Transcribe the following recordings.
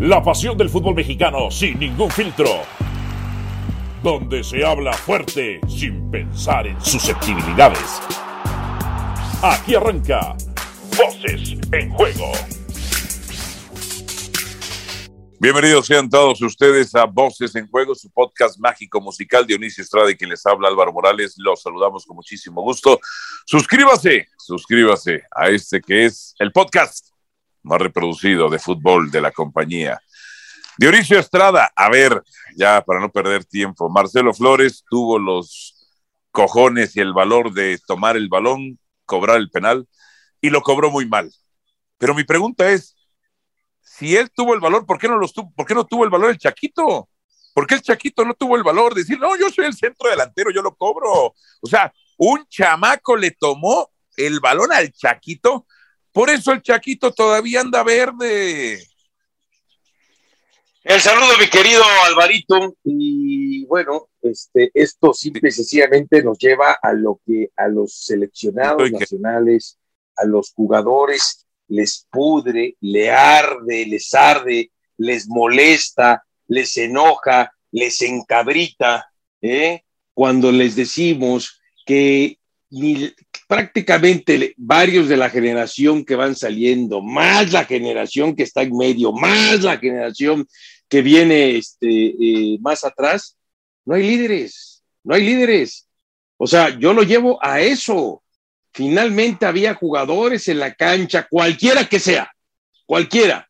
La pasión del fútbol mexicano sin ningún filtro. Donde se habla fuerte sin pensar en susceptibilidades. Aquí arranca Voces en Juego. Bienvenidos sean todos ustedes a Voces en Juego, su podcast mágico musical. Dionisio Estrada y quien les habla Álvaro Morales. Los saludamos con muchísimo gusto. Suscríbase, suscríbase a este que es el podcast más reproducido de fútbol de la compañía. Dionisio Estrada, a ver, ya para no perder tiempo, Marcelo Flores tuvo los cojones y el valor de tomar el balón, cobrar el penal y lo cobró muy mal. Pero mi pregunta es, si él tuvo el valor, ¿por qué no, los tuvo, ¿por qué no tuvo el valor el Chaquito? ¿Por qué el Chaquito no tuvo el valor de decir, no, yo soy el centro delantero, yo lo cobro? O sea, un chamaco le tomó el balón al Chaquito, por eso el Chaquito todavía anda verde. El saludo, mi querido Alvarito. Y bueno, este, esto simple y sencillamente nos lleva a lo que a los seleccionados nacionales, a los jugadores les pudre, le arde, les arde, les molesta, les enoja, les encabrita, ¿eh? cuando les decimos que ni, prácticamente varios de la generación que van saliendo, más la generación que está en medio, más la generación que viene este, eh, más atrás, no hay líderes, no hay líderes. O sea, yo lo llevo a eso. Finalmente había jugadores en la cancha, cualquiera que sea, cualquiera.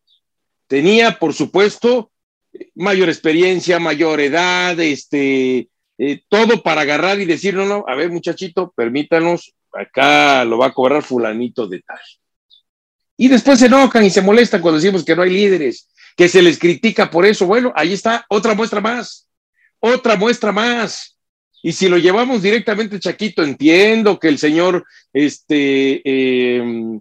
Tenía, por supuesto, mayor experiencia, mayor edad, este, eh, todo para agarrar y decir, no, no, a ver muchachito, permítanos, acá lo va a cobrar fulanito de tal. Y después se enojan y se molestan cuando decimos que no hay líderes, que se les critica por eso. Bueno, ahí está otra muestra más, otra muestra más. Y si lo llevamos directamente, Chaquito, entiendo que el señor, este, em,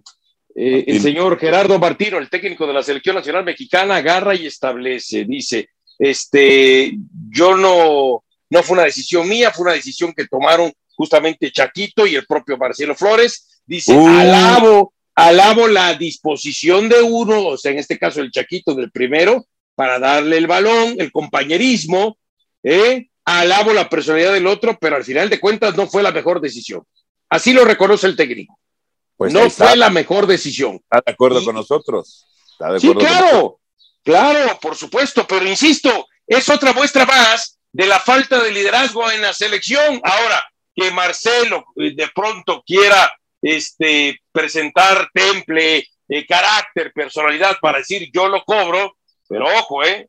eh, el señor Gerardo Martino, el técnico de la Selección Nacional Mexicana, agarra y establece, dice, este, yo no, no fue una decisión mía, fue una decisión que tomaron justamente Chaquito y el propio Marcelo Flores. Dice, uh. alabo, alabo la disposición de uno, o sea, en este caso el Chaquito del primero, para darle el balón, el compañerismo, ¿eh? alabo la personalidad del otro, pero al final de cuentas no fue la mejor decisión. Así lo reconoce el técnico. Pues no fue la mejor decisión. Está de acuerdo con nosotros. sí, claro, claro, por supuesto, pero insisto, es otra muestra más de la falta de liderazgo en la selección. Ahora, que Marcelo eh, de pronto quiera este, presentar temple, eh, carácter, personalidad para decir yo lo cobro, pero ojo, ¿eh?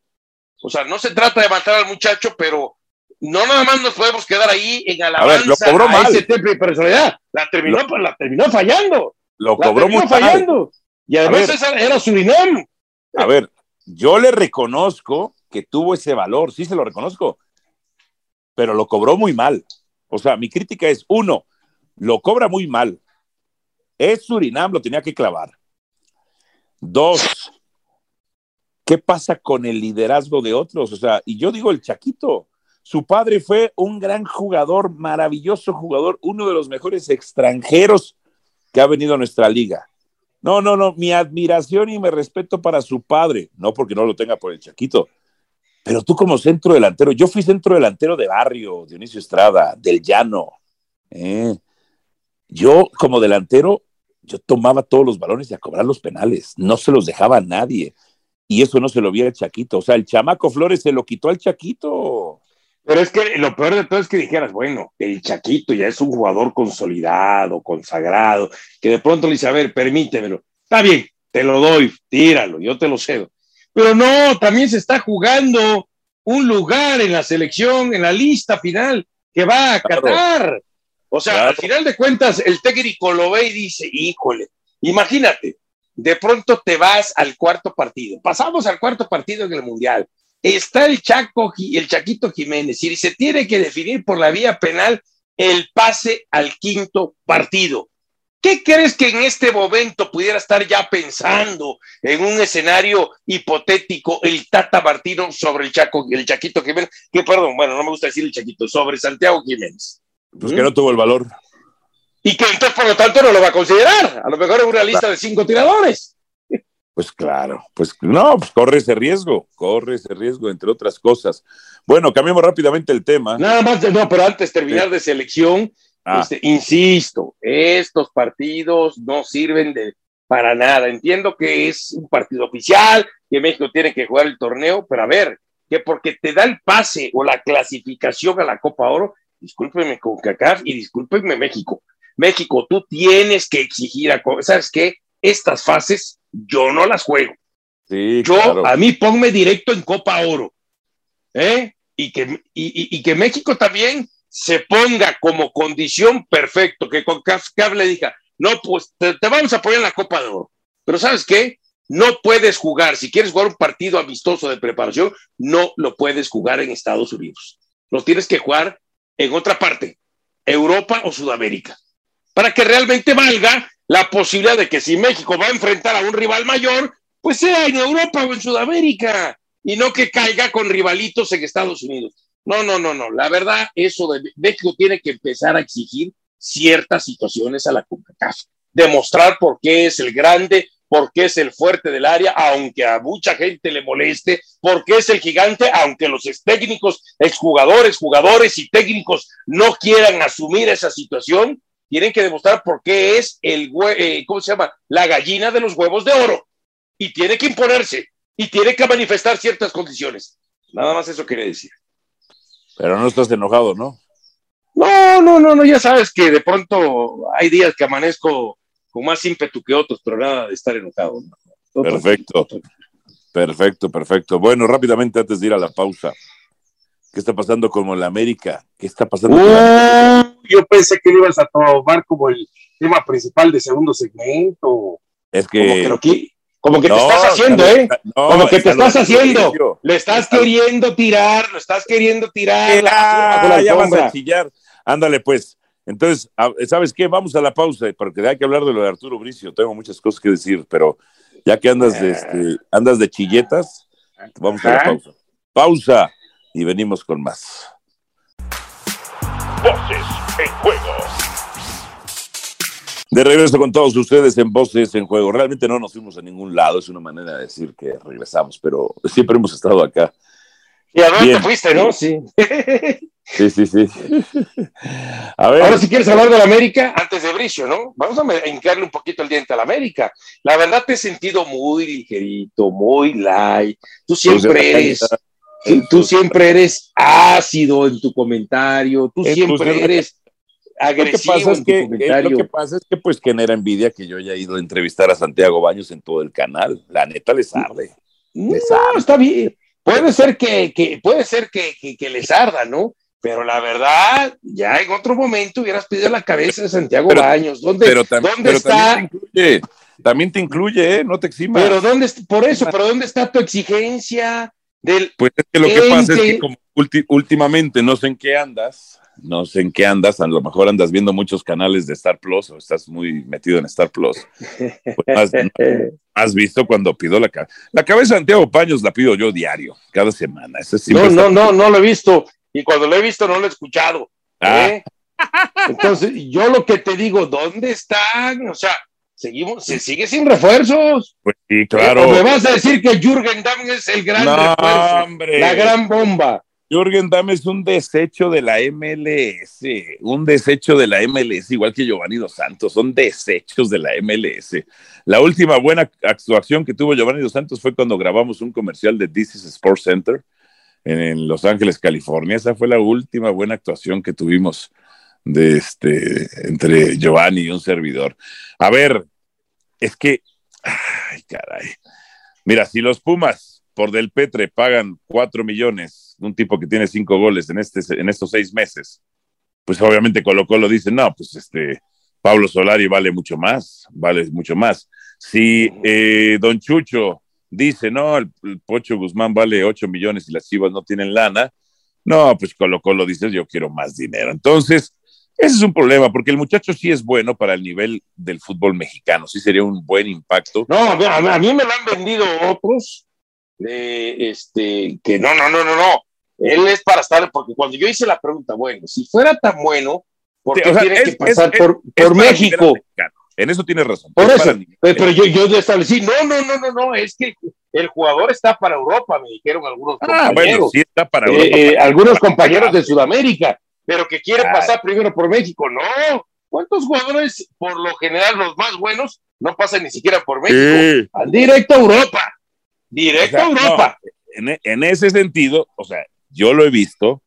O sea, no se trata de matar al muchacho, pero no nada más nos podemos quedar ahí en alabanza a, lo cobró mal. ese temple de personalidad. La terminó, la terminó fallando. Lo cobró muy fallando. Y además esa era Surinam. A ver, yo le reconozco que tuvo ese valor, sí se lo reconozco, pero lo cobró muy mal. O sea, mi crítica es, uno, lo cobra muy mal. Es Surinam, lo tenía que clavar. Dos, ¿qué pasa con el liderazgo de otros? O sea, y yo digo el Chaquito, su padre fue un gran jugador, maravilloso jugador, uno de los mejores extranjeros que ha venido a nuestra liga. No, no, no, mi admiración y mi respeto para su padre, no porque no lo tenga por el Chaquito, pero tú como centro delantero, yo fui centro delantero de barrio, Dionisio Estrada, del llano. ¿eh? Yo como delantero, yo tomaba todos los balones y a cobrar los penales, no se los dejaba a nadie. Y eso no se lo vio el Chaquito. O sea, el chamaco Flores se lo quitó al Chaquito. Pero es que lo peor de todo es que dijeras, bueno, el Chaquito ya es un jugador consolidado, consagrado, que de pronto le dice, a ver, permítemelo. Está bien, te lo doy, tíralo, yo te lo cedo. Pero no, también se está jugando un lugar en la selección, en la lista final que va a Qatar. O sea, al final de cuentas, el técnico lo ve y dice, híjole, imagínate, de pronto te vas al cuarto partido. Pasamos al cuarto partido en el Mundial. Está el Chaco, el Chaquito Jiménez, y se tiene que definir por la vía penal el pase al quinto partido. ¿Qué crees que en este momento pudiera estar ya pensando en un escenario hipotético el Tata Martino sobre el Chaco, el Chaquito Jiménez? Que perdón, bueno, no me gusta decir el Chaquito, sobre Santiago Jiménez. Pues que no tuvo el valor. Y que entonces, por lo tanto, no lo va a considerar. A lo mejor es una lista de cinco tiradores. Pues claro, pues no, pues corre ese riesgo, corre ese riesgo, entre otras cosas. Bueno, cambiamos rápidamente el tema. Nada más, no, pero antes terminar de selección, ah. este, insisto, estos partidos no sirven de para nada. Entiendo que es un partido oficial, que México tiene que jugar el torneo, pero a ver, que porque te da el pase o la clasificación a la Copa Oro, discúlpeme con CACAF y discúlpeme México. México, tú tienes que exigir a, ¿sabes qué? Estas fases yo no las juego. yo, a mí ponme directo en Copa Oro. ¿eh? Y, que, y, que México también se ponga como condición perfecto, que con CAF, le diga, no, pues te, te, vamos a poner en la Copa de Oro. Pero ¿sabes qué? No puedes jugar, si quieres jugar un partido amistoso de preparación, no lo puedes jugar en Estados Unidos. Lo tienes que jugar en otra parte, Europa o Sudamérica, para que realmente valga la posibilidad de que si México va a enfrentar a un rival mayor, pues sea en Europa o en Sudamérica y no que caiga con rivalitos en Estados Unidos. No, no, no, no. La verdad, eso de México tiene que empezar a exigir ciertas situaciones a la CONCACAF, demostrar por qué es el grande, porque es el fuerte del área, aunque a mucha gente le moleste, porque es el gigante, aunque los técnicos, exjugadores, jugadores y técnicos no quieran asumir esa situación, tienen que demostrar por qué es el, eh, ¿cómo se llama? La gallina de los huevos de oro. Y tiene que imponerse y tiene que manifestar ciertas condiciones. Nada más eso quería decir. Pero no estás enojado, ¿no? No, no, no, no, ya sabes que de pronto hay días que amanezco con más ímpetu que otros, pero nada de estar enojado. Perfecto. Perfecto, perfecto. Bueno, rápidamente antes de ir a la pausa. ¿Qué está pasando con la América? ¿Qué está pasando? Uh, yo pensé que lo ibas a tomar como el tema principal de segundo segmento. Es que. Como que, te estás haciendo, ¿eh? como que te estás haciendo. Le estás queriendo tirar, lo estás queriendo tirar. ya vas a chillar. Ándale, pues. Entonces, ¿sabes qué? Vamos a la pausa, porque hay que hablar de lo de Arturo Bricio. Tengo muchas cosas que decir, pero ya que andas de, este, andas de chilletas, vamos a la pausa. Pausa y venimos con más. Voces en juego. De regreso con todos ustedes en Voces en Juego. Realmente no nos fuimos a ningún lado, es una manera de decir que regresamos, pero siempre hemos estado acá. Y a dónde te fuiste, ¿no? Sí. Sí, sí, sí. A ver. Ahora, si quieres hablar de la América, antes de Bricio, ¿no? Vamos a hincarle un poquito el diente a la América. La verdad te he sentido muy ligerito, muy light. Tú siempre pues, eres, tú siempre eres ácido en tu comentario, tú siempre eres agresivo lo que pasa es que, Lo que pasa es que pues genera envidia que yo haya ido a entrevistar a Santiago Baños en todo el canal. La neta les arde. No, está bien. Puede ser que, que puede ser que, que, les arda, ¿no? Pero la verdad, ya en otro momento hubieras pedido la cabeza de Santiago Baños. ¿Dónde, pero ¿dónde está? También te incluye, ¿eh? No te eximas. Pero ¿dónde, por eso, pero ¿dónde está tu exigencia? Del pues es que lo que pasa es que como últimamente no sé en qué andas, no sé en qué andas, a lo mejor andas viendo muchos canales de Star Plus o estás muy metido en Star Plus. Pues has, visto cuando pido la cabeza. La cabeza de Santiago Paños la pido yo diario, cada semana. no, no, no, no lo he visto. Y cuando lo he visto no lo he escuchado. Ah. ¿eh? Entonces, yo lo que te digo, ¿dónde están? O sea, seguimos, se sigue sin refuerzos. Pues sí, claro. me vas a decir que Jürgen Damm es el gran refuerzo, la gran bomba. Jürgen Damm es un desecho de la MLS, un desecho de la MLS, igual que Giovanni Dos Santos, son desechos de la MLS. La última buena actuación que tuvo Giovanni Dos Santos fue cuando grabamos un comercial de This is Sports Center en Los Ángeles, California. Esa fue la última buena actuación que tuvimos de este, entre Giovanni y un servidor. A ver, es que, ay, caray. Mira, si los Pumas por Del Petre pagan cuatro millones un tipo que tiene cinco goles en, este, en estos seis meses, pues obviamente Colo Colo dice, no, pues este, Pablo Solari vale mucho más, vale mucho más. Si eh, Don Chucho dice, no, el, Pocho Guzmán vale ocho millones y las Chivas no tienen lana, no, pues Colo Colo dice, yo quiero más dinero. Entonces, ese es un problema, porque el muchacho sí es bueno para el nivel del fútbol mexicano, sí sería un buen impacto. No, a mí me lo han vendido otros, este, que no, no, no, no, no, él es para estar, porque cuando yo hice la pregunta, bueno, si fuera tan bueno, ¿por qué tiene que pasar por, por México? En eso tienes razón. Por eso, pero, yo, yo establecí, no, no, no, no, no, es que el jugador está para Europa, me dijeron algunos ah, compañeros. Bueno, sí está para Europa. Eh, eh, algunos compañeros de Sudamérica, pero que quiere pasar primero por México. No, ¿cuántos jugadores, por lo general, los más buenos, no pasan ni siquiera por México? directo a Europa. Directo a Europa. en, en ese sentido, o sea, yo lo he visto,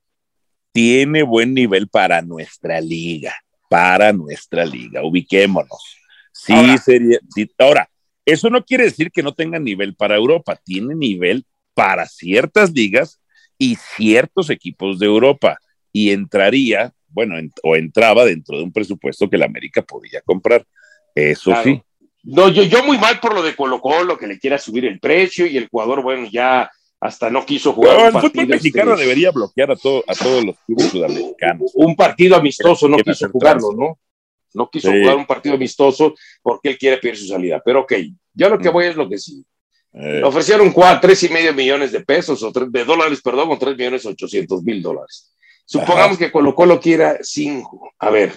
tiene buen nivel para nuestra liga, para nuestra liga, ubiquémonos. Sí, ahora, sería. ahora, eso no quiere decir que no tenga nivel para Europa, tiene nivel para ciertas ligas y ciertos equipos de Europa. Y entraría, bueno, o entraba dentro de un presupuesto que la América podía comprar. Eso sí. No, yo, yo muy mal por lo de Colo Colo, que le quiera subir el precio y el jugador, bueno, ya hasta no quiso jugar. No, el fútbol mexicano este, debería bloquear a, todo, a todos los clubes sudamericanos. Un partido amistoso no quiso jugarlo, ¿no? No quiso jugar un partido amistoso porque él quiere pedir su salida. Pero ok, yo lo que mm. voy es lo que sí. Eh. Ofrecieron cuatro, tres y medio millones de pesos, o tres, de dólares, perdón, o tres millones ochocientos mil dólares. Supongamos que Colo Colo quiera cinco. A ver,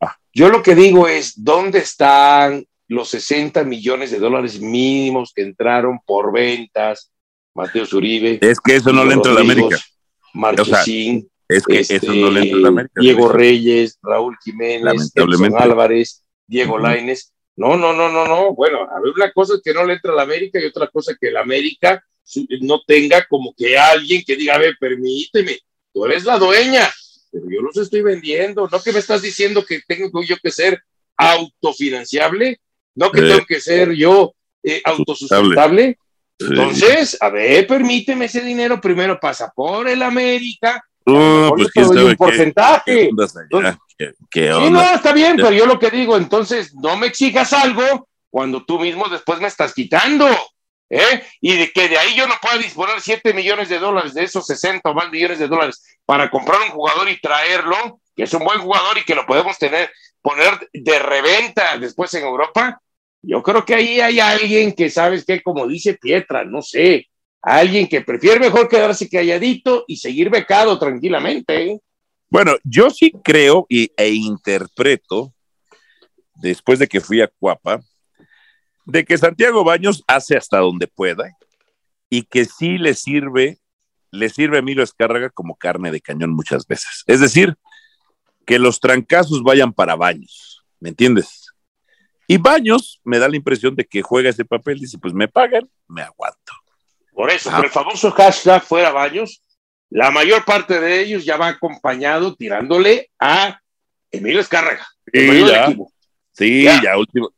ah. yo lo que digo es, ¿dónde están los 60 millones de dólares mínimos que entraron por ventas? Mateo Zuribe. Es que eso no le entra a la América. Marchesín. Es que eso no le entra a la América. Diego Reyes, Raúl Jiménez, Edson Álvarez, Diego Laines. No, no, no, no, no. Bueno, a ver, una cosa es que no le entra a la América y otra cosa es que la América no tenga como que alguien que diga, a ver, permíteme, tú eres la dueña, pero yo los estoy vendiendo. No que me estás diciendo que tengo yo que ser autofinanciable, no que eh. tengo que ser yo eh, autosustentable. Entonces, a ver, permíteme ese dinero, primero pasa por el América, no, pues que un porcentaje. sí, no, está bien, pero yo lo que digo, entonces no me exijas algo cuando tú mismo después me estás quitando. ¿eh? Y de que de ahí yo no pueda disponer 7 millones de dólares, de esos 60 o más millones de dólares, para comprar un jugador y traerlo, que es un buen jugador y que lo podemos tener, poner de reventa después en Europa. Yo creo que ahí hay alguien que, ¿sabes que Como dice Pietra, no sé, alguien que prefiere mejor quedarse calladito y seguir becado tranquilamente. ¿eh? Bueno, yo sí creo y, e interpreto, después de que fui a Cuapa, de que Santiago Baños hace hasta donde pueda y que sí le sirve, le sirve a Emilio Escárraga como carne de cañón muchas veces. Es decir, que los trancazos vayan para Baños, ¿me entiendes? Y Baños me da la impresión de que juega ese papel, dice, pues me pagan, me aguanto. Por eso, el famoso hashtag fuera Baños, la mayor parte de ellos ya va acompañado tirándole a Emilio Escárraga. Sí, ya,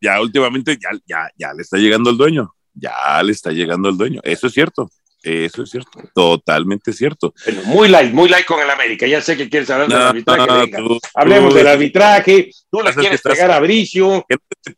ya, últimamente ya, ya, ya le está llegando el dueño. Ya le está llegando el dueño. Eso es cierto. Eso es cierto, totalmente cierto. muy light, muy light con el América. Ya sé que quieres hablar del arbitraje. Hablemos del arbitraje. Tú le quieres pegar a Bricio.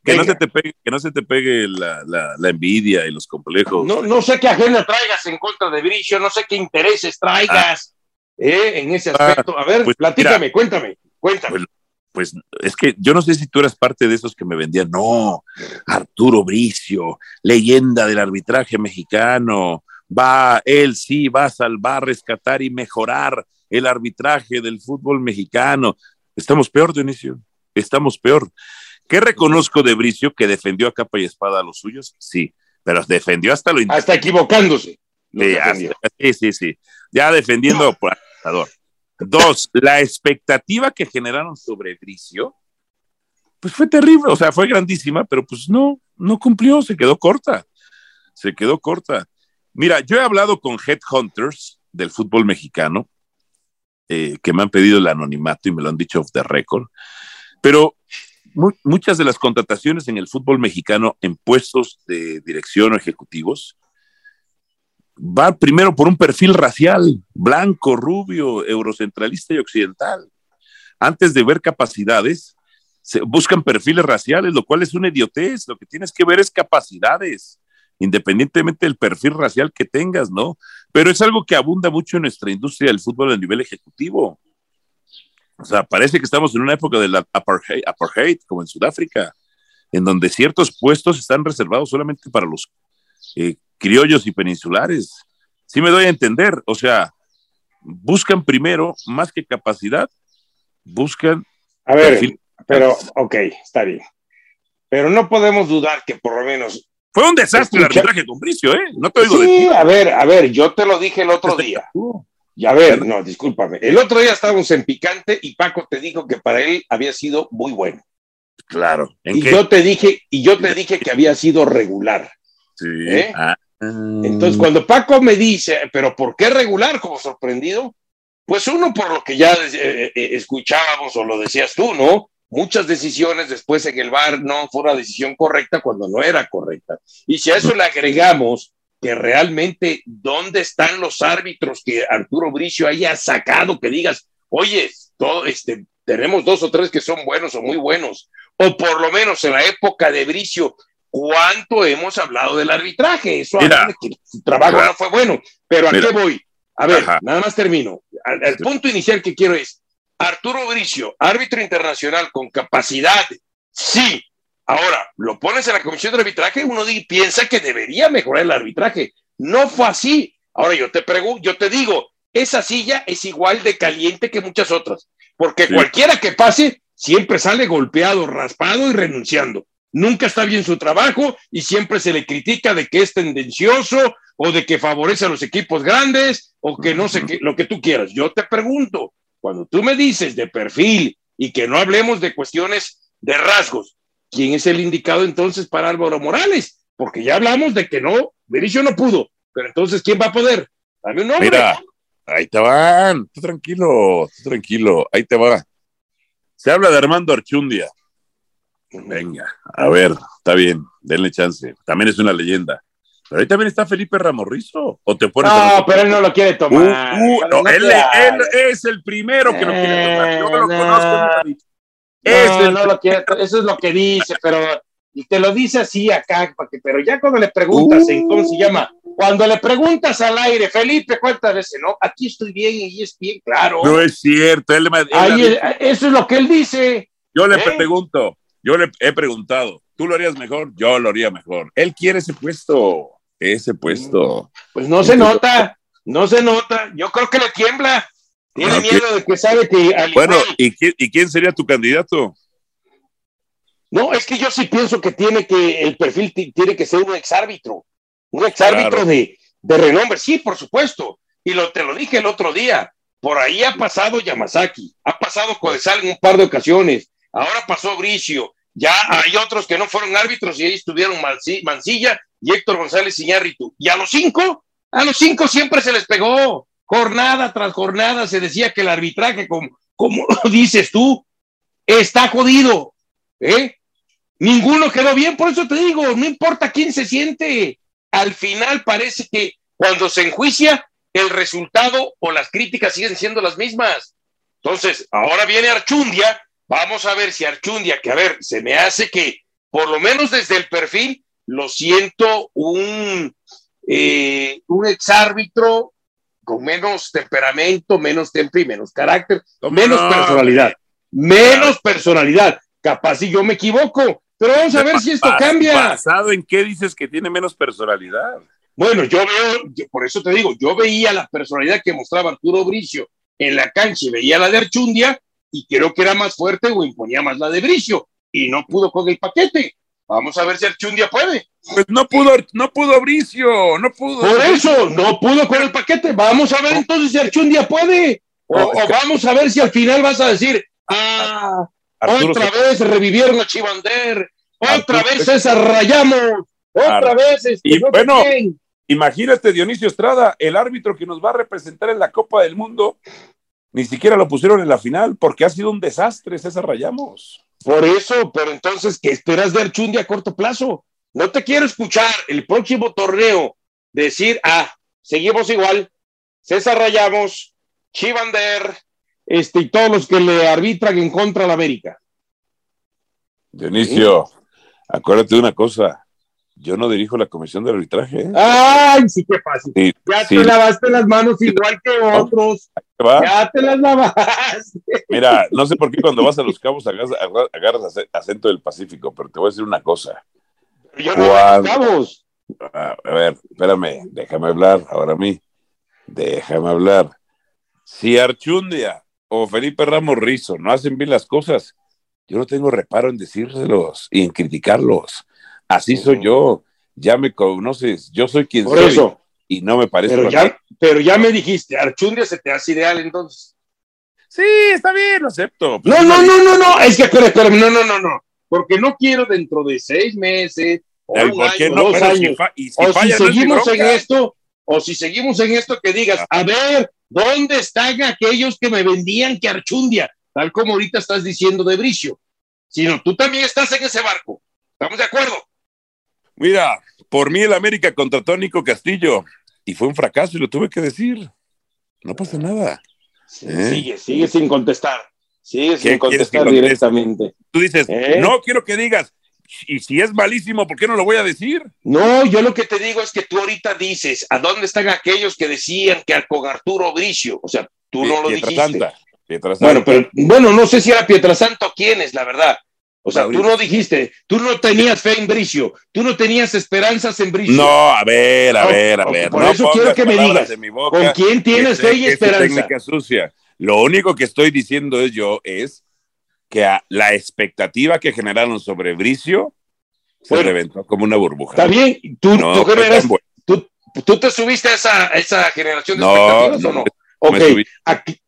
Que, no se te pegue, que no se te pegue la, la, envidia y los complejos. No, no sé qué agenda traigas en contra de Bricio, no sé qué intereses traigas ah. eh, en ese aspecto. A ver, pues, platícame, cuéntame, cuéntame. Pues, pues es que yo no sé si tú eras parte de esos que me vendían. No, Arturo Bricio, leyenda del arbitraje mexicano va, él sí va a salvar, rescatar y mejorar el arbitraje del fútbol mexicano. Estamos peor, Dionisio, estamos peor. ¿Qué reconozco de Bricio que defendió a capa y espada a los suyos? Sí, pero defendió hasta lo Hasta equivocándose. Sí, sí, sí, Ya defendiendo por Dos, la expectativa que generaron sobre Bricio, pues fue terrible, o sea, fue grandísima, pero pues no, no cumplió, se quedó corta, se quedó corta. Mira, yo he hablado con headhunters del fútbol mexicano eh, que me han pedido el anonimato y me lo han dicho off the record, pero muchas de las contrataciones en el fútbol mexicano en puestos de dirección o ejecutivos va primero por un perfil racial, blanco, rubio, eurocentralista y occidental. Antes de ver capacidades, se buscan perfiles raciales, lo cual es una idiotez. Lo que tienes que ver es capacidades independientemente del perfil racial que tengas, ¿no? Pero es algo que abunda mucho en nuestra industria del fútbol a nivel ejecutivo. O sea, parece que estamos en una época de la apartheid, como en Sudáfrica, en donde ciertos puestos están reservados solamente para los eh, criollos y peninsulares. Sí me doy a entender, o sea, buscan primero, más que capacidad, buscan... A ver, pero, ok, está bien. pero no podemos dudar que por lo menos. Fue un desastre el arbitraje con Bricio, ¿eh? No te digo Sí, a ver, a ver, yo te lo dije el otro día. Y a ver, no, discúlpame. El otro día estábamos en picante y Paco te dijo que para él había sido muy bueno. Claro. y yo te dije, y yo te dije que había sido regular. Sí. ¿Eh? Ah. Entonces, cuando Paco me dice, pero ¿por qué regular? Como sorprendido, pues uno por lo que ya eh, eh, escuchábamos o lo decías tú, ¿no? Muchas decisiones después en el bar no fue una decisión correcta cuando no era correcta. Y si a eso le agregamos que realmente dónde están los árbitros que Arturo Bricio haya sacado, que digas, oye, todo, este, tenemos dos o tres que son buenos o muy buenos, o por lo menos en la época de Bricio, ¿cuánto hemos hablado del arbitraje? Eso que su trabajo no fue bueno, pero ¿a qué voy? A ver, nada más termino. El punto inicial que quiero es, Arturo Bricio, árbitro internacional con capacidad, sí, Ahora, lo pones en la comisión de arbitraje, uno piensa que debería mejorar el arbitraje. No fue así. Ahora yo te pregunto, yo te digo, esa silla es igual de caliente que muchas otras, porque cualquiera que pase siempre sale golpeado, raspado y renunciando. Nunca está bien su trabajo y siempre se le critica de que es tendencioso o de que favorece a los equipos grandes o que no sé qué, lo que tú quieras. Yo te pregunto, cuando tú me dices de perfil y que no hablemos de cuestiones de rasgos, ¿quién es el indicado entonces para Álvaro Morales? Porque ya hablamos de que no, Benicio no pudo, pero entonces ¿quién va a poder? Dame un nombre. Mira, ahí te van, tú tranquilo, tú tranquilo, ahí te va. Se habla de Armando Archundia. Venga, a ver, está bien, denle chance. También es una leyenda. Pero ahí también está Felipe Ramorrizo. ¿O te pones no, pero él no lo quiere tomar. Uh, uh, no, él, él, es el primero que lo quiere tomar. Yo lo conozco. No, no lo quiere, eso es lo que dice, pero y te lo dice así acá, pero ya cuando le preguntas en cómo se llama, cuando le preguntas al aire, Felipe, ¿cuántas veces? No, aquí estoy bien y es bien, claro. No es cierto, él, eso es lo que él dice. Yo le ¿Eh? pregunto, yo le he preguntado, ¿tú lo harías mejor? Yo lo haría mejor. Él quiere ese puesto, ese puesto. Pues no se nota, no se nota. Yo creo que le tiembla. Tiene miedo de que sabe que. bueno, ¿y, quién, sería tu candidato? No, es que yo sí pienso que tiene que, el perfil tiene que ser un exárbitro, un exárbitro de, de renombre, sí, por supuesto. Y lo, te lo dije el otro día, por ahí ha pasado Yamazaki, ha pasado Codesal en un par de ocasiones, ahora pasó Bricio, ya hay otros que no fueron árbitros y ahí estuvieron Mancilla y Héctor González Iñárritu. Y a los cinco, a los cinco siempre se les pegó jornada tras jornada se decía que el arbitraje, como, como dices tú, está jodido. ¿eh? Ninguno quedó bien, por eso te digo, no importa quién se siente, al final parece que cuando se enjuicia, el resultado o las críticas siguen siendo las mismas. Entonces, ahora viene Archundia, vamos a ver si Archundia, que a ver, se me hace que por lo menos desde el perfil lo siento un, eh, un exárbitro con menos temperamento, menos temple y menos carácter, menos personalidad, menos personalidad. Capaz si yo me equivoco, pero vamos a ver si esto cambia. ¿Basado en qué dices que tiene menos personalidad? Bueno, yo veo, por eso te digo, yo veía la personalidad que mostraba Arturo Bricio en la cancha y veía la de Archundia y creo que era más fuerte o imponía más la de Bricio y no pudo con el paquete. Vamos a ver si Archundia puede. Pues no pudo, no pudo Bricio, no pudo. Por eso, no pudo con el paquete. Vamos a ver entonces si Archundia puede. O, vamos a ver si al final vas a decir, ah, otra vez revivieron a Chivander, otra vez César Rayamos, otra vez. Este, y bueno, imagínate Dionisio Estrada, el árbitro que nos va a representar en la Copa del Mundo, ni siquiera lo pusieron en la final porque ha sido un desastre César Rayamos. Por eso, pero entonces, ¿qué esperas de Archundia a corto plazo? No te quiero escuchar el próximo torneo decir, ah, seguimos igual, César Rayamos, Chivander, este, y todos los que le arbitran en contra la América. Dionisio, acuérdate de una cosa, yo no dirijo la comisión de arbitraje. ¿eh? Ay, sí, qué fácil. ya te lavaste las manos igual que otros. Ya te las lavaste. Mira, no sé por qué cuando vas a los cabos agarras, agarras acento del Pacífico, pero te voy a decir una cosa. A ver, espérame, déjame hablar ahora a mí. Déjame hablar. Si Archundia o Felipe Ramos Rizo no hacen bien las cosas, yo no tengo reparo en decírselos y en criticarlos. Así soy yo. Ya me conoces, yo soy quien Por soy. eso. Y no me parece. Pero ya, que- pero ya me dijiste, Archundia se te hace ideal entonces. Sí, está bien, lo acepto. No, no, no, no, no, es que espera, espera, no, no, no, no. Porque no quiero dentro de seis meses, o un ¿por qué año, no? dos si años, fa- y si o si no es seguimos en esto, o si seguimos en esto que digas, a ver, ¿dónde están aquellos que me vendían que Archundia? Tal como ahorita estás diciendo de Bricio. Sino tú también estás en ese barco. ¿Estamos de acuerdo? Mira, por mí el América contrató a Nico Castillo y fue un fracaso y lo tuve que decir. No pasa nada. ¿Eh? Sigue, sigue sin contestar. Sigue ¿Qué sin contestar directamente. Tú dices, ¿Eh? no quiero que digas, y si es malísimo, ¿por qué no lo voy a decir? No, yo lo que te digo es que tú ahorita dices, ¿a dónde están aquellos que decían que con Arturo Bricio? O sea, tú no lo dijiste. Pietrasanta. Bueno, pero bueno, no sé si era Pietrasanta o quién es, la verdad. O sea, Mauricio. tú no dijiste, tú no tenías fe en Bricio, tú no tenías esperanzas en Bricio. No, a ver, a No, ver, a ver. por no eso quiero que me digas, boca, ¿Con quién tienes fe y esperanza? técnica sucia. Lo único que estoy diciendo es yo es que a- la expectativa que generaron sobre Bricio se reventó como una burbuja. Está bien, tú, No, tú fue generas- tan bueno. tú, tú te subiste a esa, a esa generación de No, expectativas o no, no? me Ok, subí. ¿a qué,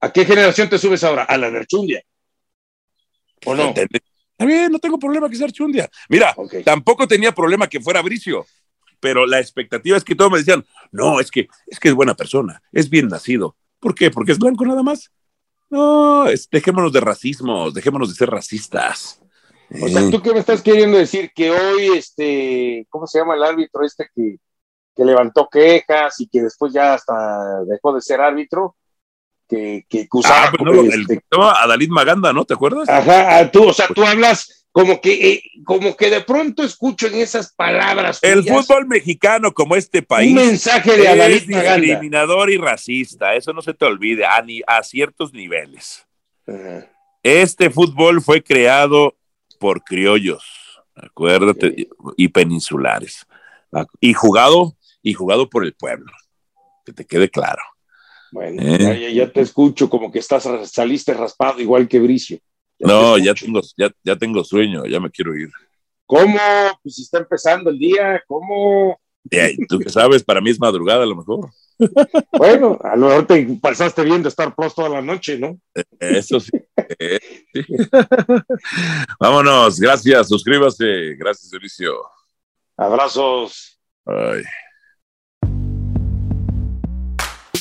a qué generación te subes ahora? ¿A la de Archundia? ¿O no? Está bien, no tengo problema que sea Archundia. Mira, tampoco tenía problema que fuera Bricio, pero la expectativa es que todos me decían, no, es que es que es buena persona, es bien nacido. ¿Por qué? Porque es blanco nada más. No, es- dejémonos de racismo, dejémonos de ser racistas. O sea, ¿tú qué me estás queriendo decir? Que hoy, este, ¿cómo se llama el árbitro este que, que levantó quejas y que después ya hasta dejó de ser árbitro? Que, que usaba ah, pues no, el, este, a Dalit Maganda, ¿no? ¿Te acuerdas? Ajá, ah, tú, o sea, tú hablas como que, eh, como que de pronto escucho en esas palabras. el tuyas fútbol mexicano, como este país, Un mensaje de es Adalid Maganda. discriminador y racista. Eso no se te olvide, a, ni- a ciertos niveles. Este fútbol fue creado por criollos, acuérdate, y peninsulares. Y jugado, y jugado por el pueblo. Que te quede claro. Bueno, Eh. ya, te escucho como que estás saliste raspado igual que Bricio. Ya No, te ya tengo, ya, ya tengo sueño, ya me quiero ir. ¿Cómo? Pues está empezando el día, ¿cómo? Y tú que sabes, para mí es madrugada a lo mejor. Bueno, a lo mejor te pasaste bien de estar Plus toda la noche, ¿no? Eso sí. Eh, sí. Vámonos, gracias, suscríbase. Gracias, Mauricio. Abrazos. Ay.